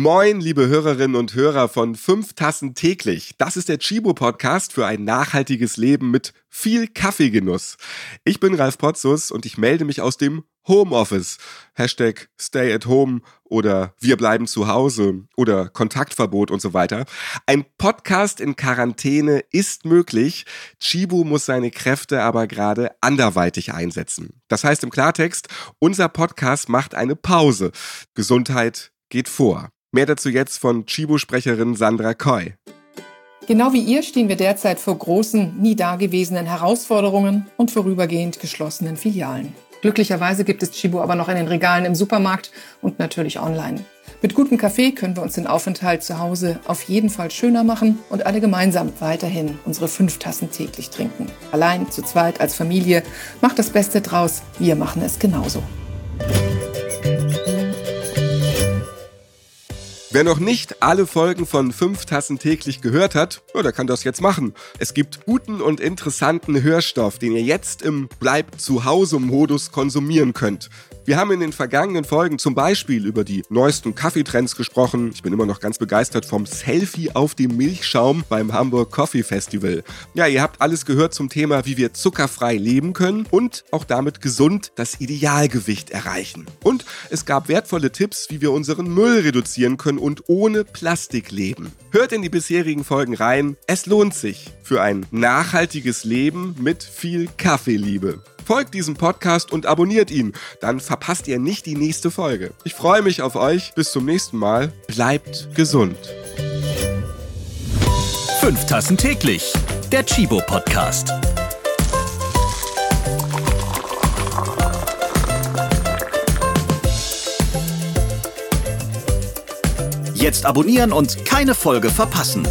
Moin, liebe Hörerinnen und Hörer von fünf Tassen täglich. Das ist der Chibo Podcast für ein nachhaltiges Leben mit viel Kaffeegenuss. Ich bin Ralf Potzus und ich melde mich aus dem Homeoffice. Hashtag Stay at Home oder Wir bleiben zu Hause oder Kontaktverbot und so weiter. Ein Podcast in Quarantäne ist möglich. Chibu muss seine Kräfte aber gerade anderweitig einsetzen. Das heißt im Klartext, unser Podcast macht eine Pause. Gesundheit geht vor. Mehr dazu jetzt von Chibo-Sprecherin Sandra Koy. Genau wie ihr stehen wir derzeit vor großen, nie dagewesenen Herausforderungen und vorübergehend geschlossenen Filialen. Glücklicherweise gibt es Chibo aber noch in den Regalen im Supermarkt und natürlich online. Mit gutem Kaffee können wir uns den Aufenthalt zu Hause auf jeden Fall schöner machen und alle gemeinsam weiterhin unsere fünf Tassen täglich trinken. Allein, zu zweit, als Familie, macht das Beste draus. Wir machen es genauso. Wer noch nicht alle Folgen von 5 Tassen täglich gehört hat, oh, der kann das jetzt machen. Es gibt guten und interessanten Hörstoff, den ihr jetzt im Bleib zu Hause Modus konsumieren könnt. Wir haben in den vergangenen Folgen zum Beispiel über die neuesten Kaffeetrends gesprochen. Ich bin immer noch ganz begeistert vom Selfie auf dem Milchschaum beim Hamburg Coffee Festival. Ja, ihr habt alles gehört zum Thema, wie wir zuckerfrei leben können und auch damit gesund das Idealgewicht erreichen. Und es gab wertvolle Tipps, wie wir unseren Müll reduzieren können und ohne Plastik leben. Hört in die bisherigen Folgen rein. Es lohnt sich für ein nachhaltiges Leben mit viel Kaffeeliebe. Folgt diesem Podcast und abonniert ihn, dann verpasst ihr nicht die nächste Folge. Ich freue mich auf euch. Bis zum nächsten Mal. Bleibt gesund. Fünf Tassen täglich. Der Chibo Podcast. Jetzt abonnieren und keine Folge verpassen.